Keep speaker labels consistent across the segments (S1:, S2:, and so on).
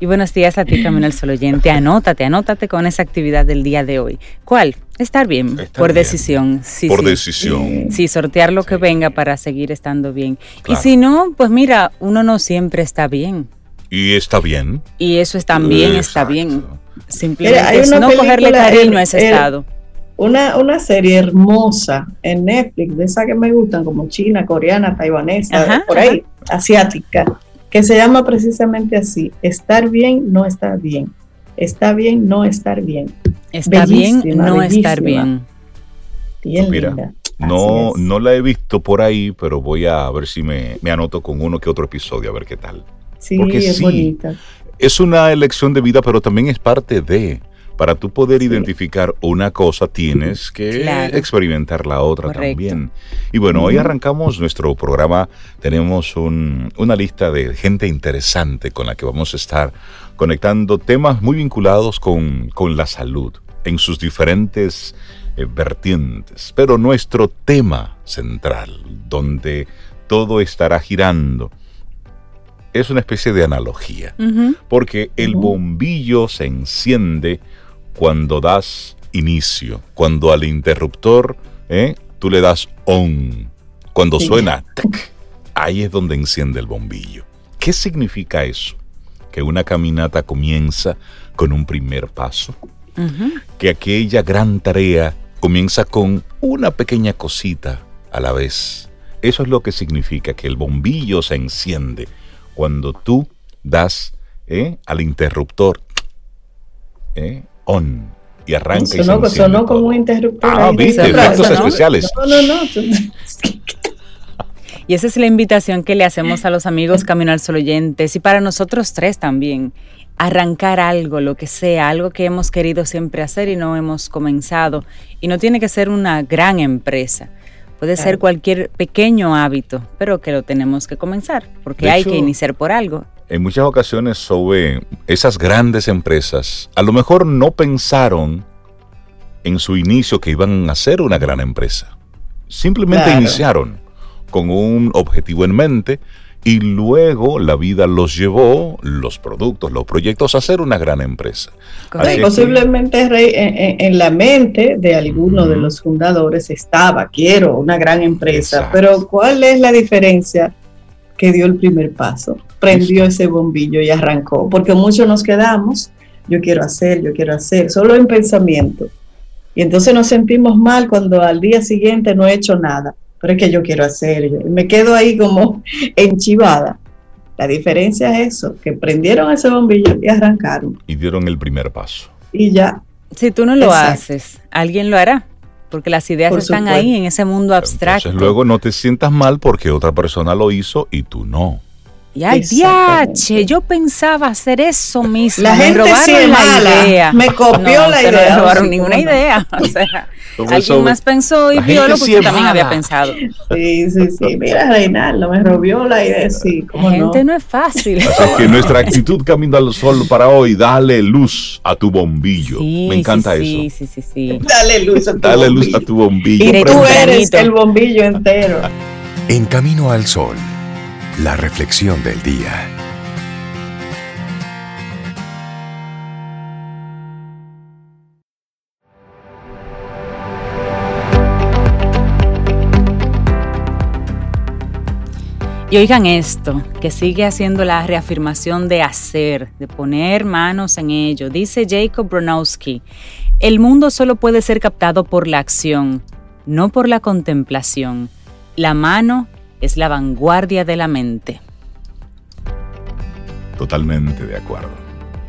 S1: Y buenos días a ti, Camino al Sol oyente. Anótate, anótate con esa actividad del día de hoy. ¿Cuál? Estar bien, por decisión.
S2: Sí, por decisión.
S1: Sí, sortear lo que venga para seguir estando bien. Y si no, pues mira, uno no siempre está bien.
S2: Y está bien.
S1: Y eso es también está bien. Simplemente es no cogerle cariño a ese estado.
S3: Una, una serie hermosa en Netflix, de esas que me gustan, como china, coreana, taiwanesa, por ahí, asiática que se llama precisamente así, estar bien, no estar bien. Está bien, no estar bien.
S1: Está bien, no estar bien.
S3: Bien Mira,
S2: No, no la he visto por ahí, pero voy a ver si me, anoto con uno que otro episodio, a ver qué tal.
S3: Sí, es bonita.
S2: Es una elección de vida, pero también es parte de para tú poder identificar una cosa tienes que experimentar la otra también. Y bueno, hoy arrancamos nuestro programa, tenemos una lista de gente interesante con la que vamos a estar conectando temas muy vinculados con, la salud en sus diferentes eh, vertientes. Pero nuestro tema central, donde todo estará girando, es una especie de analogía, porque el bombillo se enciende cuando das inicio, cuando al interruptor ¿eh? tú le das on, cuando suena, ahí es donde enciende el bombillo. ¿Qué significa eso? Que una caminata comienza con un primer paso, que aquella gran tarea comienza con una pequeña cosita a la vez. Eso es lo que significa que el bombillo se enciende cuando tú das ¿eh? al interruptor ¿eh? On y arranca.
S3: Sonó, y sonó como un interruptor.
S2: Ah, viste, efectos especiales.
S3: No, no, no.
S1: Y esa es la invitación que le hacemos a los amigos Camino al Sol oyentes y para nosotros tres también. Arrancar algo, lo que sea, algo que hemos querido siempre hacer y no hemos comenzado. Y no tiene que ser una gran empresa. Puede ser cualquier pequeño hábito, pero que lo tenemos que comenzar, porque hay que iniciar por algo
S2: en muchas ocasiones sobre esas grandes empresas, a lo mejor no pensaron en su inicio que iban a ser una gran empresa. Simplemente iniciaron con un objetivo en mente y luego la vida los llevó, los productos, los proyectos, a ser una gran empresa.
S3: posiblemente en, la mente de alguno de los fundadores estaba, quiero una gran empresa, pero ¿cuál es la diferencia? Que dio el primer paso, prendió ese bombillo y arrancó, porque muchos nos quedamos, yo quiero hacer, yo quiero hacer, solo en pensamiento. Y entonces nos sentimos mal cuando al día siguiente no he hecho nada, pero es que yo quiero hacer, me quedo ahí como enchivada. La diferencia es eso, que prendieron ese bombillo y arrancaron.
S2: Y dieron el primer paso.
S3: Y ya.
S1: Si tú no lo haces, alguien lo hará porque las ideas están ahí en ese mundo abstracto.
S2: Entonces luego no te sientas mal porque otra persona lo hizo y tú no.
S1: Y ay, diache, yo pensaba hacer eso mismo.
S3: La gente me robaron la idea. Me copió la idea.
S1: No me robaron ninguna idea. O sea, alguien más pensó y vio lo que usted también había pensado.
S3: Sí, sí, sí. Mira, Reinaldo, me robió la idea. Sí,
S1: la gente no? es fácil.
S2: Así que nuestra actitud camino al sol para hoy, dale luz a tu bombillo. me encanta eso.
S1: Sí, sí, sí, sí.
S3: Dale luz a tu
S2: Dale luz a tu bombillo.
S3: Y tú eres el bombillo entero.
S2: En camino al sol la reflexión del día.
S1: Y oigan esto, que sigue haciendo la reafirmación de hacer, de poner manos en ello. Dice Jacob Bronowski, el mundo solo puede ser captado por la acción, no por la contemplación. La mano es la vanguardia de la mente.
S2: Totalmente de acuerdo.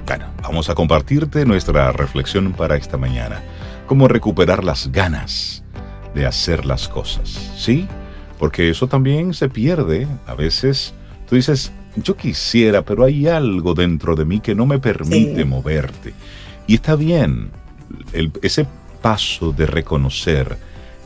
S2: Bueno, vamos a compartirte nuestra reflexión para esta mañana. Cómo recuperar las ganas de hacer las cosas, ¿sí? Porque eso también se pierde. A veces tú dices, yo quisiera, pero hay algo dentro de mí que no me permite moverte. Y está bien, ese paso de reconocer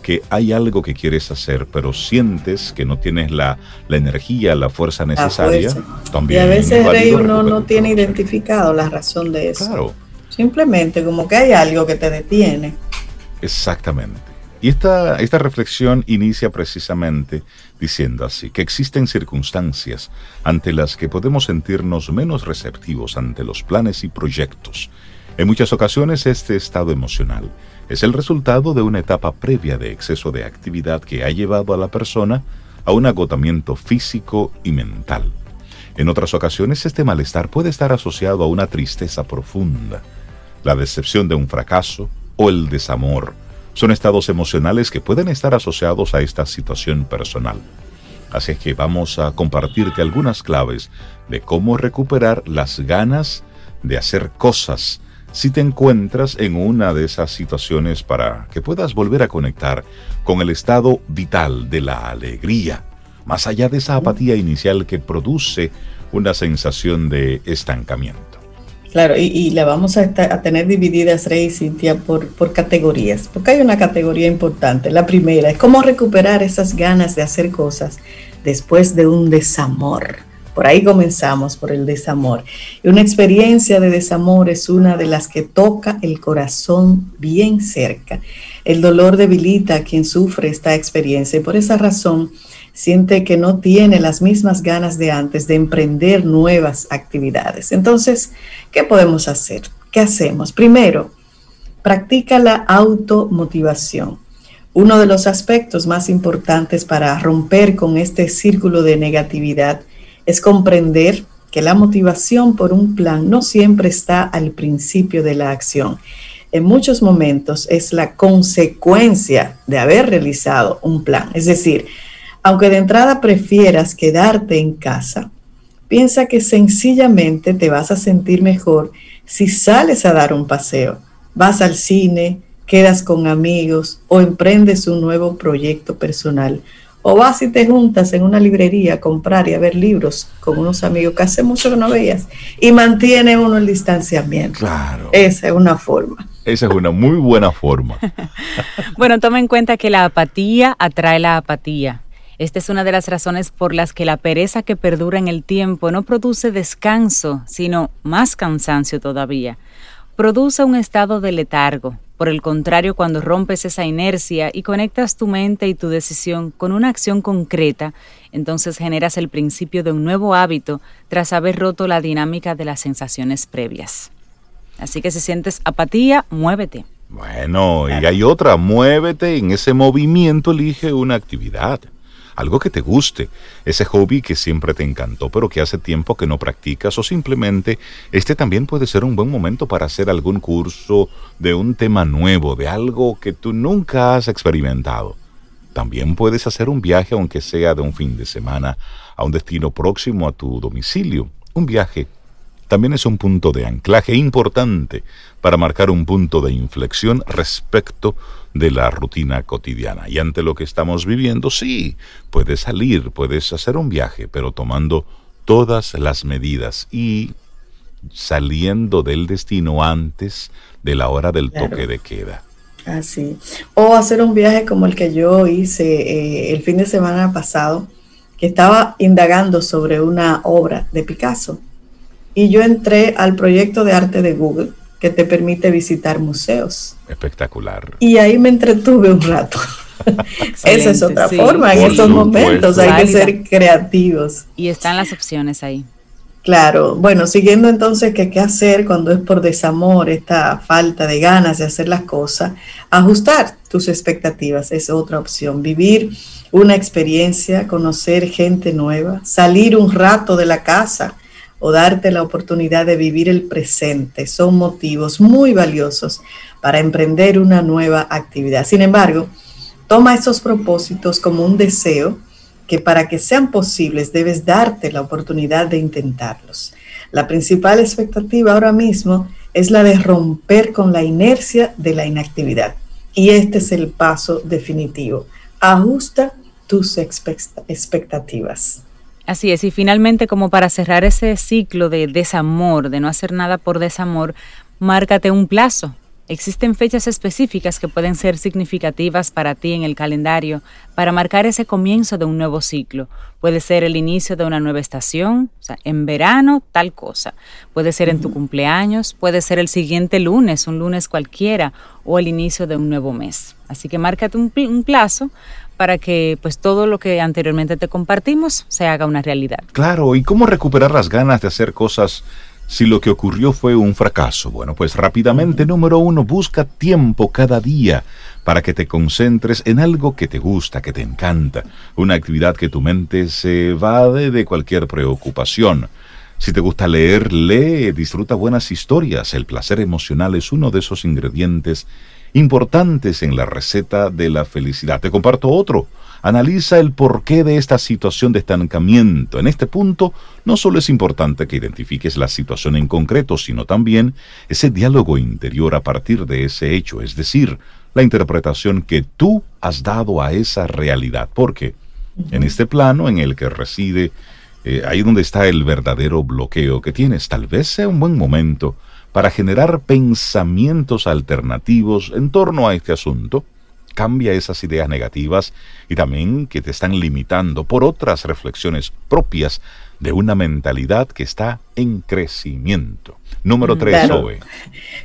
S2: que hay algo que quieres hacer, pero sientes que no tienes la, energía, la fuerza necesaria,
S3: también. Y a veces rey uno no tiene identificado la razón de eso. Claro. Simplemente como que hay algo que te detiene.
S2: Exactamente. Y esta, esta reflexión inicia precisamente diciendo así, que existen circunstancias ante las que podemos sentirnos menos receptivos ante los planes y proyectos. En muchas ocasiones este estado emocional es el resultado de una etapa previa de exceso de actividad que ha llevado a la persona a un agotamiento físico y mental. En otras ocasiones este malestar puede estar asociado a una tristeza profunda, la decepción de un fracaso o el desamor. Son estados emocionales que pueden estar asociados a esta situación personal. Así que vamos a compartirte algunas claves de cómo recuperar las ganas de hacer cosas si te encuentras en una de esas situaciones para que puedas volver a conectar con el estado vital de la alegría, más allá de esa apatía inicial que produce una sensación de estancamiento.
S3: Claro, y, la vamos a, tener divididas, Rey y Cintia, por, por categorías, porque hay una categoría importante. La primera es cómo recuperar esas ganas de hacer cosas después de un desamor por ahí comenzamos, por el desamor. Y una experiencia de desamor es una de las que toca el corazón bien cerca. El dolor debilita a quien sufre esta experiencia y por esa razón siente que no tiene las mismas ganas de antes de emprender nuevas actividades. Entonces, ¿qué podemos hacer? ¿Qué hacemos? Primero, practica la automotivación. Uno de los aspectos más importantes para romper con este círculo de negatividad es comprender que la motivación por un plan no siempre está al principio de la acción. En muchos momentos es la consecuencia de haber realizado un plan. Es decir, aunque de entrada prefieras quedarte en casa, piensa que sencillamente te vas a sentir mejor si sales a dar un paseo, vas al cine, quedas con amigos o emprendes un nuevo proyecto personal o vas y te juntas en una librería a comprar y a ver libros con unos amigos que hace mucho que no veías y mantiene uno el distanciamiento. Claro. Esa es una forma.
S2: Esa es una muy buena forma.
S1: bueno, toma en cuenta que la apatía atrae la apatía. Esta es una de las razones por las que la pereza que perdura en el tiempo no produce descanso, sino más cansancio todavía. Produce un estado de letargo, por el contrario, cuando rompes esa inercia y conectas tu mente y tu decisión con una acción concreta, entonces generas el principio de un nuevo hábito tras haber roto la dinámica de las sensaciones previas. Así que si sientes apatía, muévete.
S2: Bueno, y hay otra, muévete, en ese movimiento elige una actividad algo que te guste, ese hobby que siempre te encantó pero que hace tiempo que no practicas o simplemente este también puede ser un buen momento para hacer algún curso de un tema nuevo, de algo que tú nunca has experimentado. También puedes hacer un viaje aunque sea de un fin de semana a un destino próximo a tu domicilio, un viaje también es un punto de anclaje importante para marcar un punto de inflexión respecto de la rutina cotidiana. Y ante lo que estamos viviendo, sí, puedes salir, puedes hacer un viaje, pero tomando todas las medidas y saliendo del destino antes de la hora del toque de queda.
S3: Así. O hacer un viaje como el que yo hice eh, el fin de semana pasado, que estaba indagando sobre una obra de Picasso. Y yo entré al proyecto de arte de Google que te permite visitar museos.
S2: Espectacular.
S3: Y ahí me entretuve un rato. Esa es otra forma en estos momentos, hay que ser creativos.
S1: Y están las opciones ahí.
S3: Claro, bueno, siguiendo entonces que qué hacer cuando es por desamor, esta falta de ganas de hacer las cosas, ajustar tus expectativas es otra opción, vivir una experiencia, conocer gente nueva, salir un rato de la casa, o darte la oportunidad de vivir el presente son motivos muy valiosos para emprender una nueva actividad. Sin embargo, toma esos propósitos como un deseo que para que sean posibles debes darte la oportunidad de intentarlos. La principal expectativa ahora mismo es la de romper con la inercia de la inactividad. Y este es el paso definitivo. Ajusta tus expectativas.
S1: Así es, y finalmente como para cerrar ese ciclo de desamor, de no hacer nada por desamor, márcate un plazo. Existen fechas específicas que pueden ser significativas para ti en el calendario para marcar ese comienzo de un nuevo ciclo. Puede ser el inicio de una nueva estación, o sea, en verano tal cosa. Puede ser en tu cumpleaños, puede ser el siguiente lunes, un lunes cualquiera, o el inicio de un nuevo mes. Así que márcate un, un plazo para que pues todo lo que anteriormente te compartimos se haga una realidad.
S2: Claro, ¿y cómo recuperar las ganas de hacer cosas si lo que ocurrió fue un fracaso? Bueno, pues rápidamente, número uno, busca tiempo cada día para que te concentres en algo que te gusta, que te encanta, una actividad que tu mente se evade de cualquier preocupación. Si te gusta leer, lee, disfruta buenas historias. El placer emocional es uno de esos ingredientes importantes en la receta de la felicidad. Te comparto otro. Analiza el porqué de esta situación de estancamiento. En este punto, no solo es importante que identifiques la situación en concreto, sino también ese diálogo interior a partir de ese hecho, es decir, la interpretación que tú has dado a esa realidad. Porque en este plano en el que reside, eh, ahí donde está el verdadero bloqueo que tienes, tal vez sea un buen momento para generar pensamientos alternativos en torno a este asunto, cambia esas ideas negativas y también que te están limitando por otras reflexiones propias de una mentalidad que está en crecimiento. Número tres, Zoe.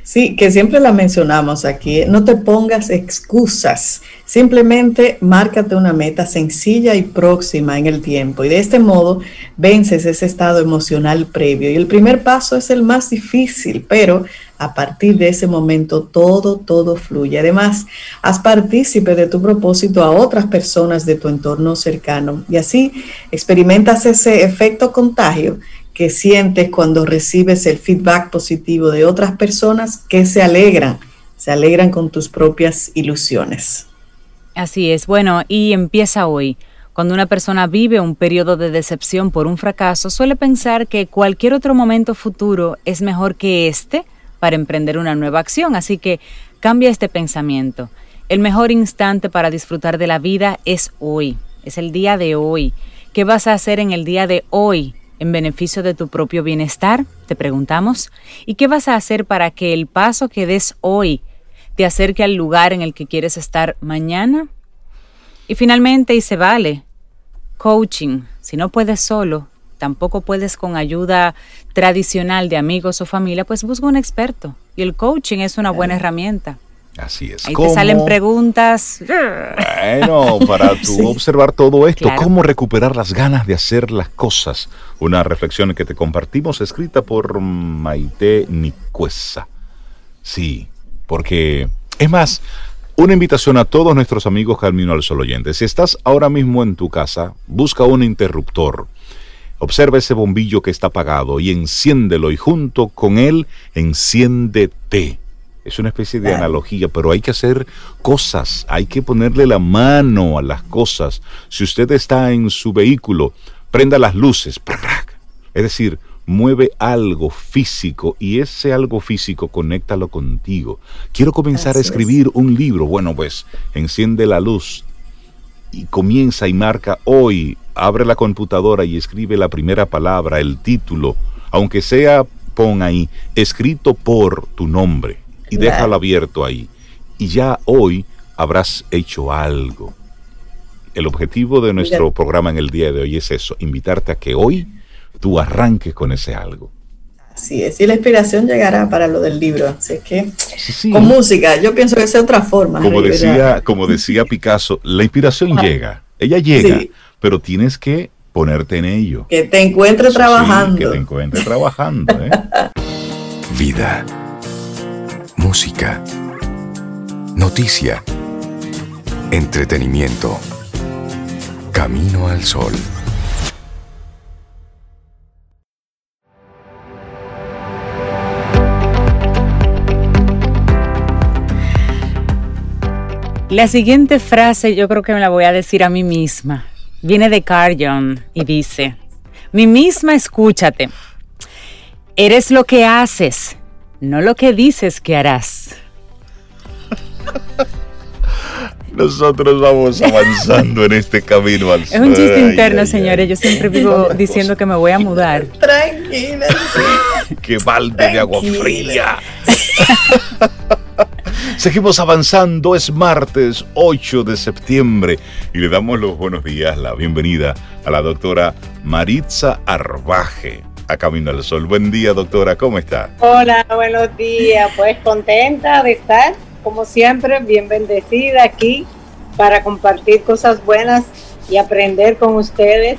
S3: Sí, que siempre la mencionamos aquí. No te pongas excusas. Simplemente márcate una meta sencilla y próxima en el tiempo. Y de este modo vences ese estado emocional previo. Y el primer paso es el más difícil, pero a partir de ese momento todo, todo fluye. Además, haz partícipe de tu propósito a otras personas de tu entorno cercano. Y así experimentas ese efecto contagio que sientes cuando recibes el feedback positivo de otras personas que se alegran, se alegran con tus propias ilusiones.
S1: Así es, bueno, y empieza hoy. Cuando una persona vive un periodo de decepción por un fracaso, suele pensar que cualquier otro momento futuro es mejor que este para emprender una nueva acción, así que cambia este pensamiento. El mejor instante para disfrutar de la vida es hoy, es el día de hoy. ¿Qué vas a hacer en el día de hoy en beneficio de tu propio bienestar? Te preguntamos. ¿Y qué vas a hacer para que el paso que des hoy te acerque al lugar en el que quieres estar mañana? Y finalmente, y se vale, coaching. Si no puedes solo, tampoco puedes con ayuda tradicional de amigos o familia, pues busca un experto. Y el coaching es una buena herramienta.
S2: Así es.
S1: Ahí te salen preguntas.
S2: Bueno, para tú observar todo esto, cómo recuperar las ganas de hacer las cosas. Una reflexión que te compartimos escrita por Maite Nicuesa. Sí, porque es más, una invitación a todos nuestros amigos Camino al Sol oyentes. Si estás ahora mismo en tu casa, busca un interruptor. Observa ese bombillo que está apagado y enciéndelo y junto con él enciéndete es una especie de analogía, pero hay que hacer cosas, hay que ponerle la mano a las cosas. Si usted está en su vehículo, prenda las luces, es decir, mueve algo físico y ese algo físico conéctalo contigo. Quiero comenzar a escribir un libro. Bueno, pues enciende la luz y comienza y marca hoy. Abre la computadora y escribe la primera palabra, el título, aunque sea pon ahí, escrito por tu nombre y déjalo abierto ahí. Y ya hoy habrás hecho algo. El objetivo de nuestro programa en el día de hoy es eso, invitarte a que hoy tú arranques con ese algo.
S3: Así es, y la inspiración llegará para lo del libro, así que con música, yo pienso que es otra forma.
S2: Como decía, como decía Picasso, la inspiración llega, ella llega, pero tienes que ponerte en ello.
S3: Que te encuentre trabajando.
S2: que te encuentre trabajando. ¿eh?
S4: Vida música, noticia, entretenimiento. Camino al sol.
S1: La siguiente frase yo creo que me la voy a decir a mí misma. Viene de Carjon y dice, mi misma escúchate. Eres lo que haces, no lo que dices que harás.
S2: Nosotros vamos avanzando en este camino al
S1: Es un chiste interno, señores. Yo siempre vivo diciendo que me voy a mudar.
S3: Tranquila.
S2: Qué balde de agua fría. Seguimos avanzando, es martes 8 de septiembre y le damos los buenos días, la bienvenida a la doctora Maritza Arbaje a Camino al Sol. Buen día, doctora, ¿cómo está?
S5: Hola, buenos días. Pues contenta de estar, como siempre, bien bendecida aquí para compartir cosas buenas y aprender con ustedes.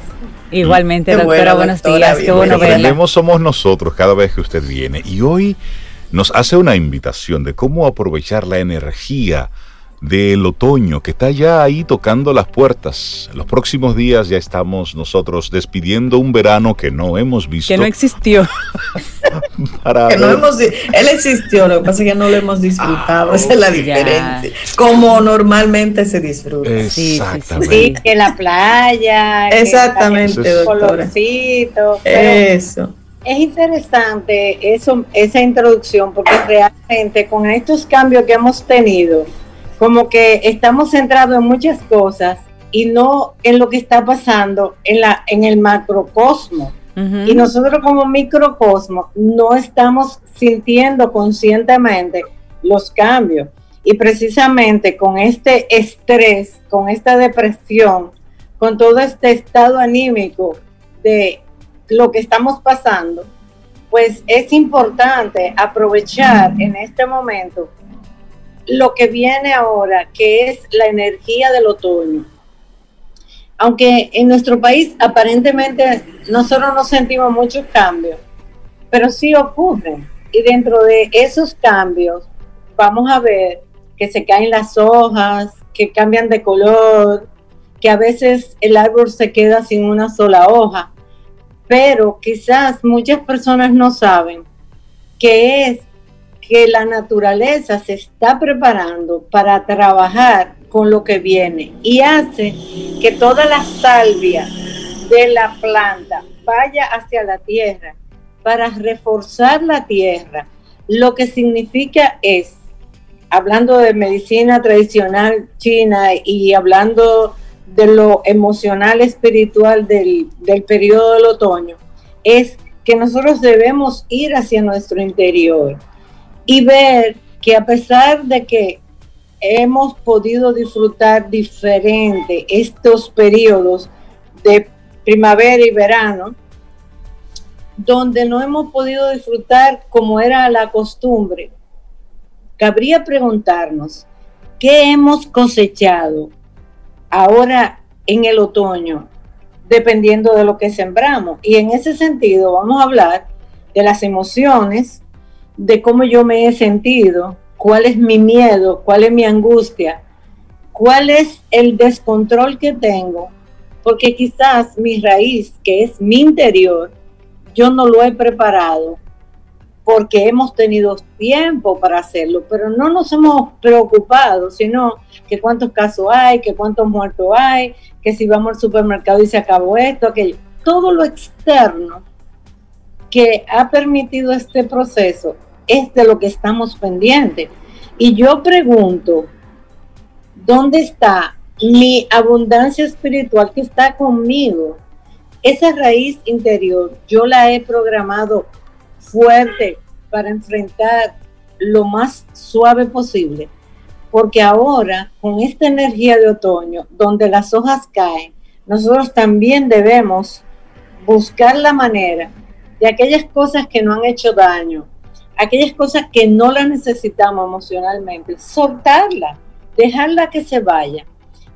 S1: Igualmente, doctora, buenos días. Qué bueno
S2: verla. somos nosotros cada vez que usted viene y hoy nos hace una invitación de cómo aprovechar la energía del otoño que está ya ahí tocando las puertas. En los próximos días ya estamos nosotros despidiendo un verano que no hemos visto.
S1: Que no existió.
S3: que no hemos, él existió, lo que pasa es que no lo hemos disfrutado, ah, esa es la diferencia. Como normalmente se disfruta.
S5: Exactamente. Sí, que la playa.
S3: Exactamente,
S5: el colorcito.
S3: Eso.
S5: Es interesante eso, esa introducción porque realmente con estos cambios que hemos tenido, como que estamos centrados en muchas cosas y no en lo que está pasando en, la, en el macrocosmo. Y nosotros como microcosmo no estamos sintiendo conscientemente los cambios. Y precisamente con este estrés, con esta depresión, con todo este estado anímico de lo que estamos pasando, pues es importante aprovechar en este momento lo que viene ahora, que es la energía del otoño. Aunque en nuestro país aparentemente nosotros no sentimos muchos cambios, pero sí ocurren. Y dentro de esos cambios vamos a ver que se caen las hojas, que cambian de color, que a veces el árbol se queda sin una sola hoja. Pero quizás muchas personas no saben que es que la naturaleza se está preparando para trabajar con lo que viene y hace que toda la salvia de la planta vaya hacia la tierra para reforzar la tierra. Lo que significa es, hablando de medicina tradicional china y hablando de lo emocional espiritual del, del periodo del otoño, es que nosotros debemos ir hacia nuestro interior y ver que a pesar de que hemos podido disfrutar diferente estos periodos de primavera y verano, donde no hemos podido disfrutar como era la costumbre, cabría preguntarnos, ¿qué hemos cosechado ahora en el otoño, dependiendo de lo que sembramos? Y en ese sentido vamos a hablar de las emociones, de cómo yo me he sentido, cuál es mi miedo, cuál es mi angustia, cuál es el descontrol que tengo, porque quizás mi raíz, que es mi interior, yo no lo he preparado porque hemos tenido tiempo para hacerlo, pero no nos hemos preocupado, sino que cuántos casos hay, que cuántos muertos hay, que si vamos al supermercado y se acabó esto, aquello. Todo lo externo que ha permitido este proceso es de lo que estamos pendientes. Y yo pregunto, ¿dónde está mi abundancia espiritual que está conmigo? Esa raíz interior, yo la he programado fuerte para enfrentar lo más suave posible, porque ahora con esta energía de otoño, donde las hojas caen, nosotros también debemos buscar la manera de aquellas cosas que no han hecho daño, aquellas cosas que no las necesitamos emocionalmente, soltarla, dejarla que se vaya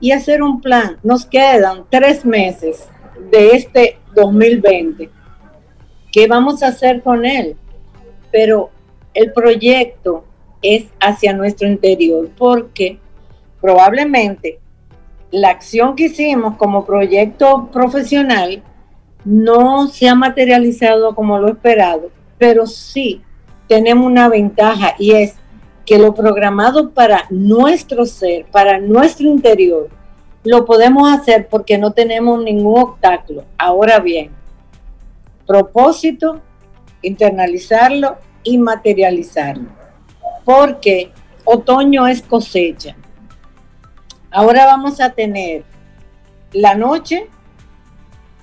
S5: y hacer un plan. Nos quedan tres meses de este 2020. ¿Qué vamos a hacer con él? Pero el proyecto es hacia nuestro interior porque probablemente la acción que hicimos como proyecto profesional no se ha materializado como lo esperado, pero sí tenemos una ventaja y es que lo programado para nuestro ser, para nuestro interior, lo podemos hacer porque no tenemos ningún obstáculo. Ahora bien, propósito, internalizarlo y materializarlo. Porque otoño es cosecha. Ahora vamos a tener la noche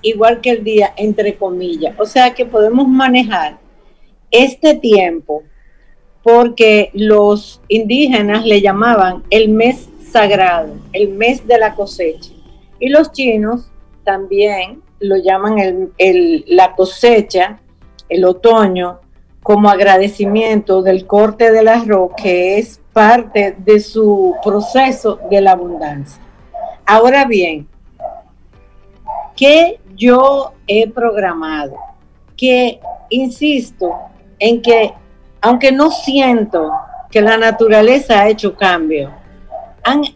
S5: igual que el día, entre comillas. O sea que podemos manejar este tiempo porque los indígenas le llamaban el mes sagrado, el mes de la cosecha. Y los chinos también lo llaman la cosecha, el otoño, como agradecimiento del corte del arroz, que es parte de su proceso de la abundancia. Ahora bien, ¿qué yo he programado? Que insisto en que, aunque no siento que la naturaleza ha hecho cambios,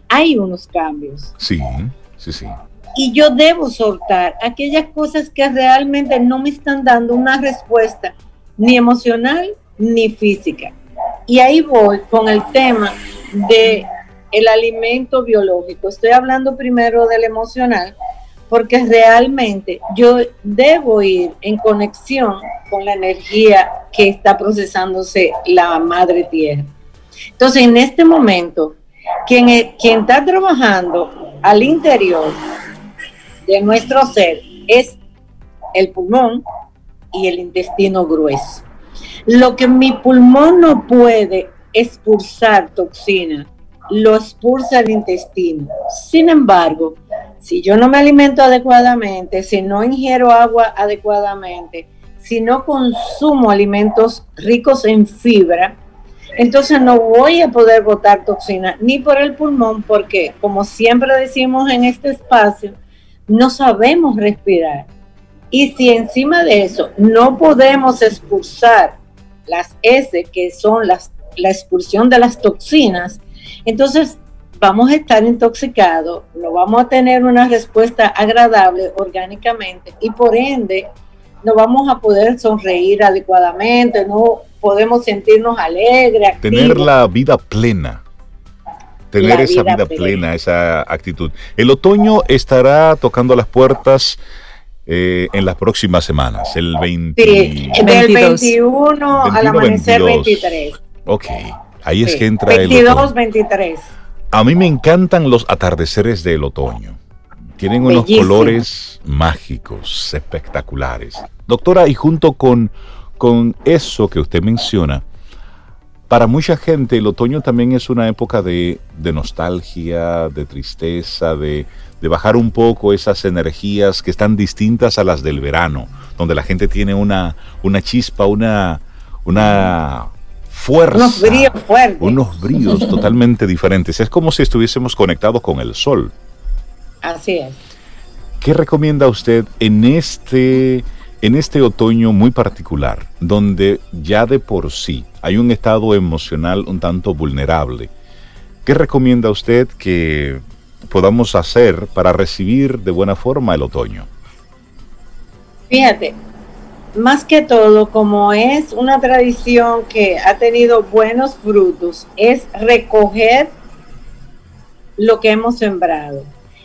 S5: hay unos cambios.
S2: Sí, sí, sí.
S5: Y yo debo soltar aquellas cosas que realmente no me están dando una respuesta ni emocional ni física. Y ahí voy con el tema de el alimento biológico. Estoy hablando primero del emocional porque realmente yo debo ir en conexión con la energía que está procesándose la madre tierra. Entonces, en este momento, quien, quien está trabajando al interior de nuestro ser es el pulmón y el intestino grueso. Lo que mi pulmón no puede expulsar toxina, lo expulsa el intestino. Sin embargo, si yo no me alimento adecuadamente, si no ingiero agua adecuadamente, si no consumo alimentos ricos en fibra, entonces no voy a poder botar toxina ni por el pulmón porque, como siempre decimos en este espacio, no sabemos respirar. Y si encima de eso no podemos expulsar las S, que son las, la expulsión de las toxinas, entonces vamos a estar intoxicados, no vamos a tener una respuesta agradable orgánicamente y por ende no vamos a poder sonreír adecuadamente, no podemos sentirnos alegres.
S2: Tener la vida plena. Tener esa vida, plena. esa actitud. El otoño estará tocando las puertas eh, en las próximas semanas, el 20...
S5: Sí, del 21 al amanecer 23.
S2: Ok, ahí es que entra
S5: el... 22, 23.
S2: A mí me encantan los atardeceres del otoño. Tienen unos colores mágicos, espectaculares. Doctora, y junto con, con eso que usted menciona, para mucha gente el otoño también es una época de, nostalgia, de tristeza, de, bajar un poco esas energías que están distintas a las del verano, donde la gente tiene una, una chispa, una, una fuerza.
S5: Unos bríos fuertes.
S2: Unos bríos totalmente diferentes. Es como si estuviésemos conectados con el sol.
S5: Así es.
S2: ¿Qué recomienda usted en este, en este otoño muy particular, donde ya de por sí hay un estado emocional un tanto vulnerable? ¿Qué recomienda usted que podamos hacer para recibir de buena forma el otoño?
S5: Fíjate, más que todo, como es una tradición que ha tenido buenos frutos, es recoger lo que hemos sembrado.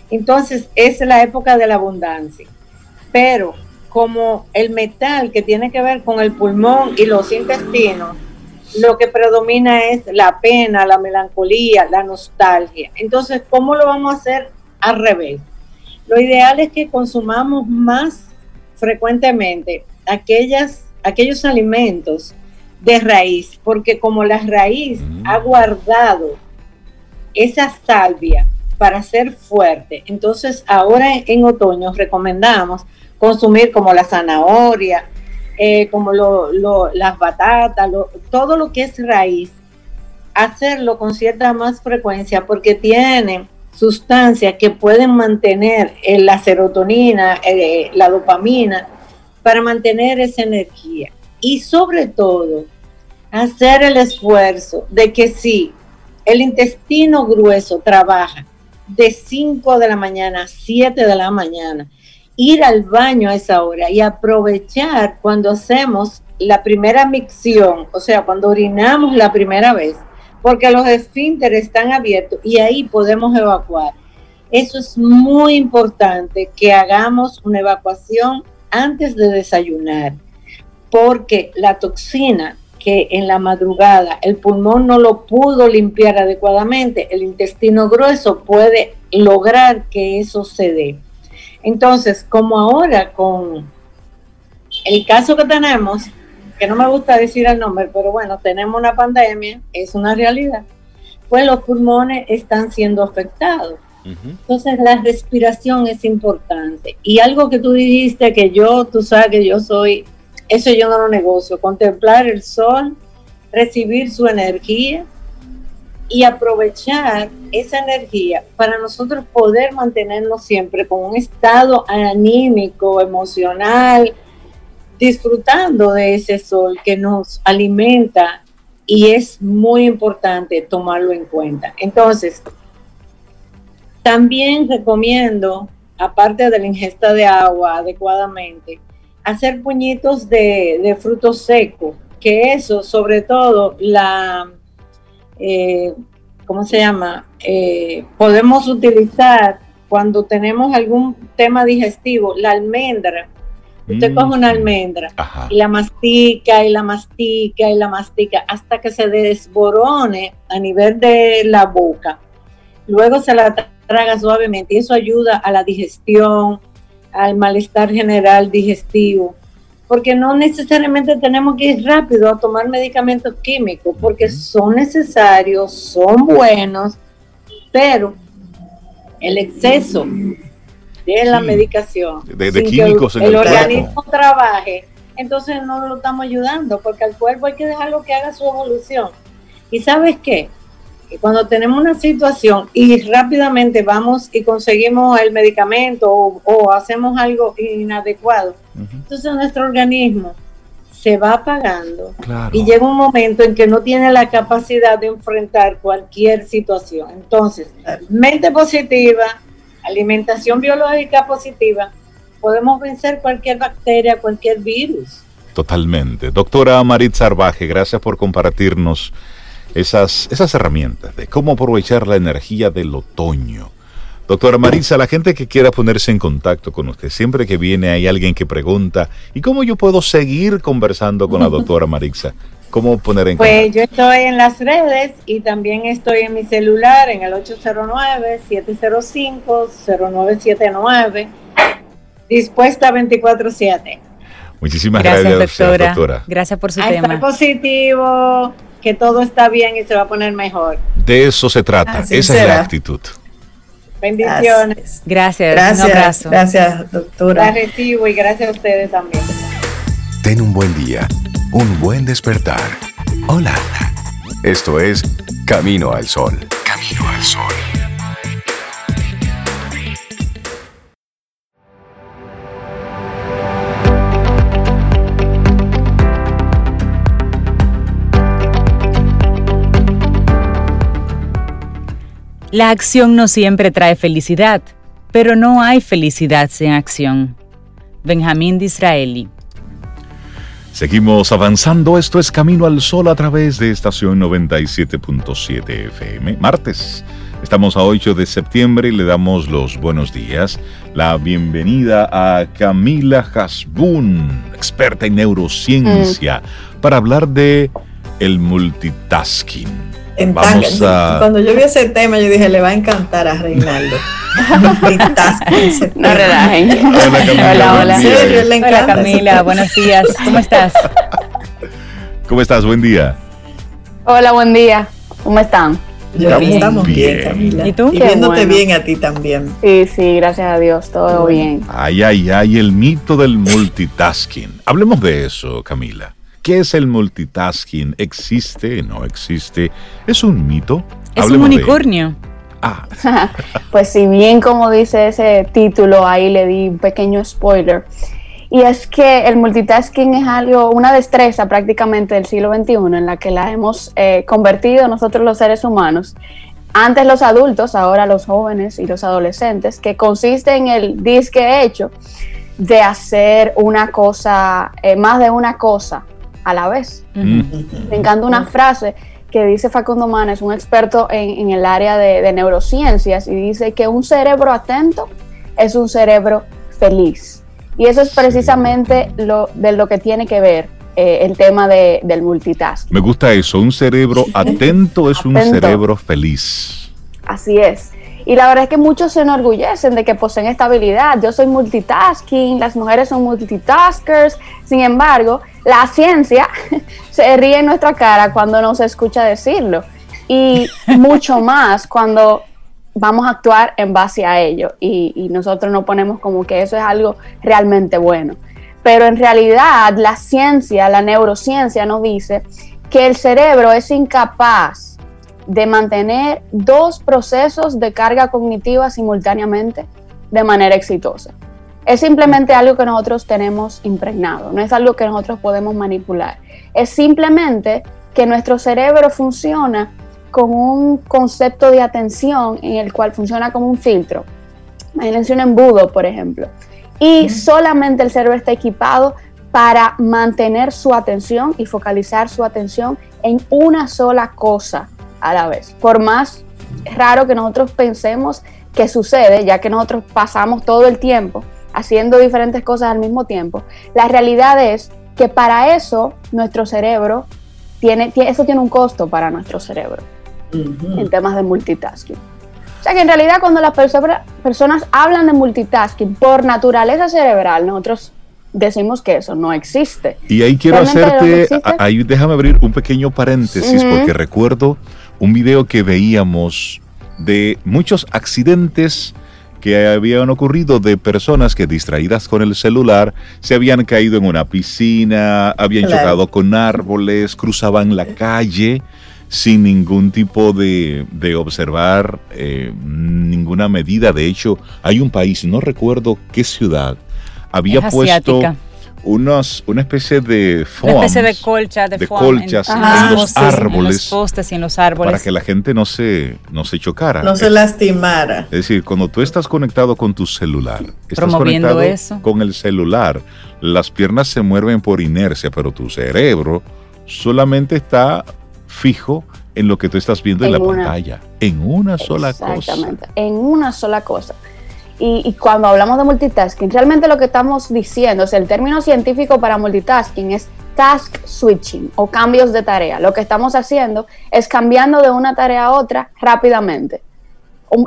S5: Entonces, es la época de la abundancia. Pero como el metal que tiene que ver con el pulmón y los intestinos, lo que predomina es la pena, la melancolía, la nostalgia. Entonces, ¿cómo lo vamos a hacer al revés? Lo ideal es que consumamos más frecuentemente aquellas, aquellos alimentos de raíz, porque como la raíz mm. ha guardado esa salvia para ser fuerte, entonces ahora en otoño recomendamos consumir como la zanahoria, eh, como las batatas, todo lo que es raíz, hacerlo con cierta más frecuencia porque tienen sustancias que pueden mantener eh, la serotonina, eh, la dopamina, para mantener esa energía. Y sobre todo, hacer el esfuerzo de que si el intestino grueso trabaja de 5 de la mañana a 7 de la mañana, ir al baño a esa hora y aprovechar cuando hacemos la primera micción, o sea, cuando orinamos la primera vez, porque los esfínteres están abiertos y ahí podemos evacuar. Eso es muy importante que hagamos una evacuación antes de desayunar, porque la toxina que en la madrugada el pulmón no lo pudo limpiar adecuadamente, el intestino grueso puede lograr que eso se dé. Entonces, como ahora con el caso que tenemos, que no me gusta decir el nombre, pero bueno, tenemos una pandemia, es una realidad, pues los pulmones están siendo afectados. Entonces la respiración es importante. Y algo que tú dijiste que yo, tú sabes que yo soy, eso yo no lo negocio, contemplar el sol, recibir su energía y aprovechar esa energía para nosotros poder mantenernos siempre con un estado anímico, emocional, disfrutando de ese sol que nos alimenta y es muy importante tomarlo en cuenta. Entonces, también recomiendo, aparte de la ingesta de agua adecuadamente, hacer puñitos de, frutos secos, que eso, sobre todo, la, eh, ¿cómo se llama? Eh, podemos utilizar cuando tenemos algún tema digestivo, la almendra. Usted mm, coge una almendra y la mastica y la mastica y la mastica hasta que se desborone a nivel de la boca. Luego se la traga suavemente y eso ayuda a la digestión, al malestar general digestivo, porque no necesariamente tenemos que ir rápido a tomar medicamentos químicos, porque son necesarios, son buenos, pero el exceso de la medicación,
S2: de, químicos
S5: el, organismo trabaje, entonces no lo estamos ayudando, porque al cuerpo hay que dejarlo que haga su evolución. ¿Y sabes qué? Cuando tenemos una situación y rápidamente vamos y conseguimos el medicamento o, hacemos algo inadecuado, entonces nuestro organismo se va apagando y llega un momento en que no tiene la capacidad de enfrentar cualquier situación. Entonces, mente positiva, alimentación biológica positiva, podemos vencer cualquier bacteria, cualquier virus.
S2: Totalmente. Doctora Marit Sarvaje, gracias por compartirnos esas, esas herramientas de cómo aprovechar la energía del otoño. Doctora Marisa, la gente que quiera ponerse en contacto con usted, siempre que viene hay alguien que pregunta, ¿y cómo yo puedo seguir conversando con la doctora Marisa? ¿Cómo poner en
S5: pues contacto? Pues yo estoy en las redes y también estoy en mi celular en el 809-705-0979, dispuesta 24-7.
S2: Muchísimas gracias, doctora.
S1: Gracias por su tema.
S5: positivo que todo está bien y se va a poner mejor.
S2: De eso se trata, esa es la actitud.
S5: Bendiciones.
S1: Gracias.
S3: Gracias. Un abrazo. Gracias, doctora.
S5: La recibo y gracias a ustedes también.
S4: Ten un buen día, un buen despertar. Hola. Esto es Camino al Sol. Camino al Sol.
S1: La acción no siempre trae felicidad, pero no hay felicidad sin acción. Benjamín Disraeli.
S2: Seguimos avanzando, esto es Camino al Sol a través de estación 97.7 FM. Martes, estamos a 8 de septiembre y le damos los buenos días, la bienvenida a Camila Hasbun, experta en neurociencia, para hablar de el multitasking.
S3: Cuando yo vi ese tema, yo dije, le va a encantar a Reinaldo.
S1: no relajen. Hola, hola.
S3: Hola,
S1: Camila, buenos días. ¿Cómo estás?
S2: ¿Cómo estás? Buen día.
S6: Hola, buen día. ¿Cómo están?
S3: estamos bien, Camila. ¿Y tú? Y viéndote bien a ti también.
S6: Sí, sí, gracias a Dios, todo bien.
S2: Ay, ay, ay, el mito del multitasking. Hablemos de eso, Camila. ¿Qué es el multitasking? ¿Existe? ¿No existe? ¿Es un mito?
S1: Es un unicornio.
S6: Ah. pues si bien como dice ese título, ahí le di un pequeño spoiler. Y es que el multitasking es algo, una destreza prácticamente del siglo XXI en la que la hemos eh, convertido nosotros los seres humanos. Antes los adultos, ahora los jóvenes y los adolescentes, que consiste en el disque hecho de hacer una cosa, eh, más de una cosa a la vez. Me encanta una frase que dice Facundo Manes, un experto en, el área de, neurociencias, y dice que un cerebro atento es un cerebro feliz. Y eso es precisamente lo, de lo que tiene que ver eh, el tema de, del multitasking.
S2: Me gusta eso, un cerebro atento es un cerebro feliz.
S6: Así es. Y la verdad es que muchos se enorgullecen de que poseen esta habilidad. Yo soy multitasking, las mujeres son multitaskers. Sin embargo, la ciencia se ríe en nuestra cara cuando nos escucha decirlo. Y mucho más cuando vamos a actuar en base a ello. Y, y nosotros nos ponemos como que eso es algo realmente bueno. Pero en realidad la ciencia, la neurociencia nos dice que el cerebro es incapaz de mantener dos procesos de carga cognitiva simultáneamente de manera exitosa. Es simplemente algo que nosotros tenemos impregnado, no es algo que nosotros podemos manipular. Es simplemente que nuestro cerebro funciona con un concepto de atención en el cual funciona como un filtro. Imagínense un embudo, por ejemplo. Y solamente el cerebro está equipado para mantener su atención y focalizar su atención en una sola cosa a la vez. Por más raro que nosotros pensemos que sucede, ya que nosotros pasamos todo el tiempo haciendo diferentes cosas al mismo tiempo, la realidad es que para eso nuestro cerebro tiene, eso tiene un costo para nuestro cerebro en temas de multitasking. O sea que en realidad cuando las personas hablan de multitasking por naturaleza cerebral, nosotros decimos que eso no existe.
S2: Y ahí quiero hacerte, ahí déjame abrir un pequeño paréntesis porque recuerdo un video que veíamos de muchos accidentes que habían ocurrido de personas que distraídas con el celular se habían caído en una piscina, habían chocado con árboles, cruzaban la calle sin ningún tipo de, de observar eh, ninguna medida. De hecho, hay un país, no recuerdo qué ciudad, había puesto unos, una especie de
S1: foam, una especie de colcha de,
S2: colchas en, los árboles en los
S1: postes y en los árboles.
S2: para que la gente no se no se chocara.
S3: No se lastimara.
S2: es decir cuando tú estás conectado con tu celular
S1: estás conectado eso.
S2: con el celular las piernas se mueven por inercia pero tu cerebro solamente está fijo en lo que tú estás viendo en, la pantalla en una sola cosa. Exactamente
S6: en una sola cosa y, cuando hablamos de multitasking, realmente lo que estamos diciendo, o sea, el término científico para multitasking es task switching o cambios de tarea. Lo que estamos haciendo es cambiando de una tarea a otra rápidamente.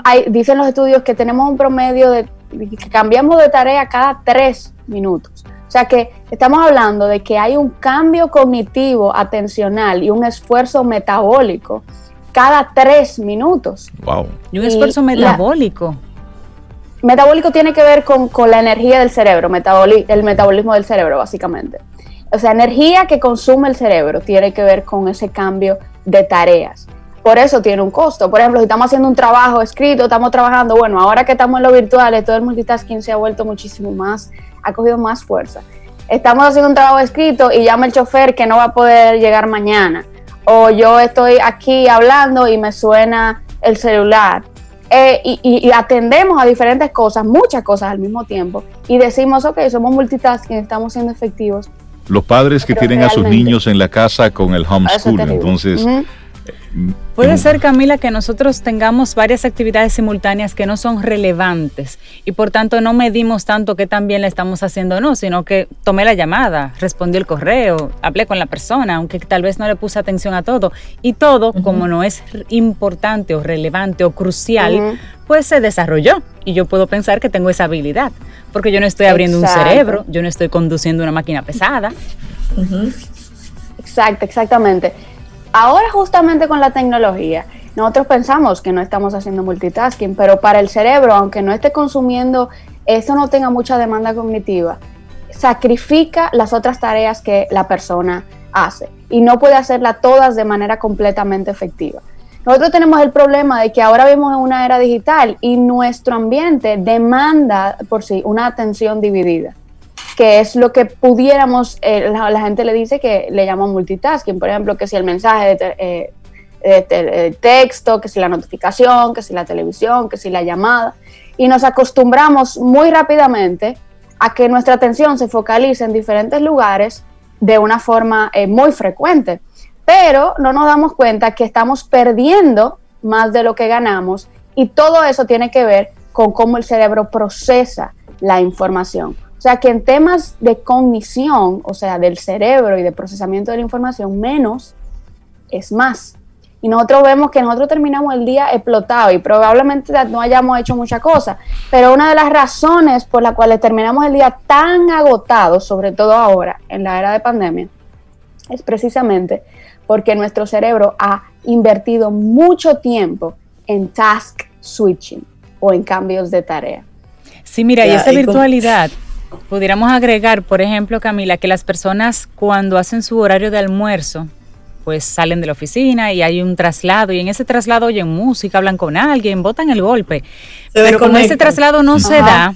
S6: hay, dicen los estudios que tenemos un promedio de que cambiamos de tarea cada tres minutos. O sea que estamos hablando de que hay un cambio cognitivo, atencional y un esfuerzo metabólico cada tres minutos.
S1: Wow. Y un esfuerzo metabólico
S6: metabólico tiene que ver con, la energía del cerebro, el metabolismo del cerebro, básicamente. O sea, energía que consume el cerebro tiene que ver con ese cambio de tareas. Por eso tiene un costo. Por ejemplo, si estamos haciendo un trabajo escrito, estamos trabajando, bueno, ahora que estamos en lo virtual, todo el multitasking se ha vuelto muchísimo más, ha cogido más fuerza. Estamos haciendo un trabajo escrito y llama el chofer que no va a poder llegar mañana. O yo estoy aquí hablando y me suena el celular eh, y, atendemos a diferentes cosas, muchas cosas al mismo tiempo, y decimos, ok, somos multitasking, estamos siendo efectivos.
S2: Los padres que tienen a sus niños en la casa con el homeschool, entonces...
S1: Puede ser, Camila, que nosotros tengamos varias actividades simultáneas que no son relevantes y por tanto no medimos tanto qué tan bien le estamos haciendo o no, sino que tomé la llamada, respondí el correo, hablé con la persona, aunque tal vez no le puse atención a todo. Y todo, como no es importante o relevante o crucial, pues se desarrolló. Y yo puedo pensar que tengo esa habilidad, porque yo no estoy abriendo un cerebro, yo no estoy conduciendo una máquina pesada.
S6: Exacto, exactamente. Ahora justamente con la tecnología, nosotros pensamos que no estamos haciendo multitasking, pero para el cerebro, aunque no esté consumiendo, esto no tenga mucha demanda cognitiva, sacrifica las otras tareas que la persona hace y no puede hacerlas todas de manera completamente efectiva. Nosotros tenemos el problema de que ahora vivimos en una era digital y nuestro ambiente demanda por sí una atención dividida que es lo que pudiéramos, eh, la, gente le dice que le llaman multitasking, por ejemplo, que si el mensaje de, eh, texto, que si la notificación, que si la televisión, que si la llamada, y nos acostumbramos muy rápidamente a que nuestra atención se focalice en diferentes lugares de una forma eh, muy frecuente, pero no nos damos cuenta que estamos perdiendo más de lo que ganamos y todo eso tiene que ver con cómo el cerebro procesa la información. O sea que en temas de cognición, o sea, del cerebro y de procesamiento de la información, menos es más. y nosotros vemos que nosotros terminamos el día explotado y probablemente no hayamos hecho mucha cosa, pero una de las razones por las cuales terminamos el día tan agotados, sobre todo ahora en la era de pandemia, es precisamente porque nuestro cerebro ha invertido mucho tiempo en task switching o en cambios de tarea.
S1: Sí, mira, y esa virtualidad, pudiéramos agregar, por ejemplo, Camila, que las personas cuando hacen su horario de almuerzo, pues salen de la oficina y hay un traslado y en ese traslado oyen música, hablan con alguien, botan el golpe. Pero como ese traslado no se da,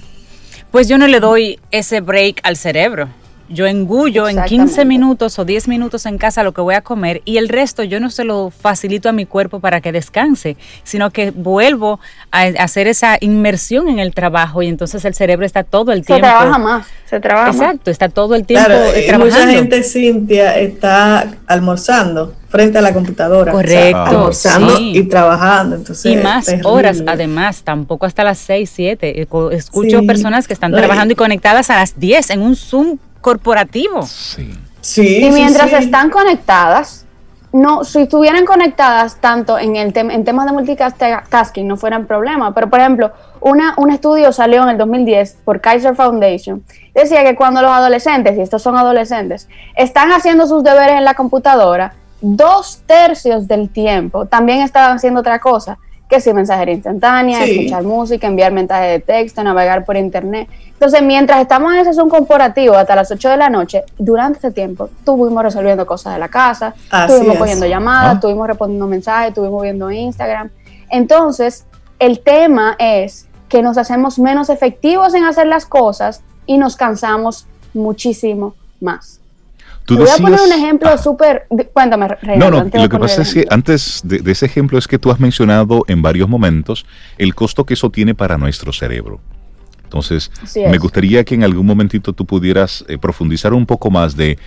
S1: pues yo no le doy ese break al cerebro yo engullo en 15 minutos o 10 minutos en casa lo que voy a comer y el resto yo no se lo facilito a mi cuerpo para que descanse, sino que vuelvo a hacer esa inmersión en el trabajo y entonces el cerebro está todo el tiempo.
S6: Se trabaja más, se trabaja
S1: Exacto, está todo el tiempo
S3: claro, eh, Mucha gente, Cintia, está almorzando frente a la computadora.
S1: Correcto.
S3: almorzando y trabajando. Entonces,
S1: y más horas, además, tampoco hasta las 6, 7. Escucho personas que están trabajando y conectadas a las 10 en un Zoom corporativo.
S6: Sí. sí y mientras están conectadas, no, si estuvieran conectadas tanto en, el en temas de multitasking no fueran problema. Pero, por ejemplo, una, un estudio salió en el 2010 por Kaiser Foundation. Decía que cuando los adolescentes, y estos son adolescentes, están haciendo sus deberes en la computadora, dos tercios del tiempo también estaban haciendo otra cosa que si mensajería instantánea, escuchar música, enviar mensajes de texto, navegar por internet. Entonces, mientras estamos en ese Zoom corporativo hasta las 8 de la noche, durante ese tiempo estuvimos resolviendo cosas de la casa, estuvimos cogiendo llamadas, ah. estuvimos respondiendo mensajes, estuvimos viendo Instagram. Entonces, el tema es que nos hacemos menos efectivos en hacer las cosas y nos cansamos muchísimo más. Voy a poner un ejemplo ah. súper... Cuéntame,
S2: No, no, lo que pasa es que antes de, ese ejemplo es que tú has mencionado en varios momentos el costo que eso tiene para nuestro cerebro. Entonces, me gustaría que en algún momentito tú pudieras eh, profundizar un poco más de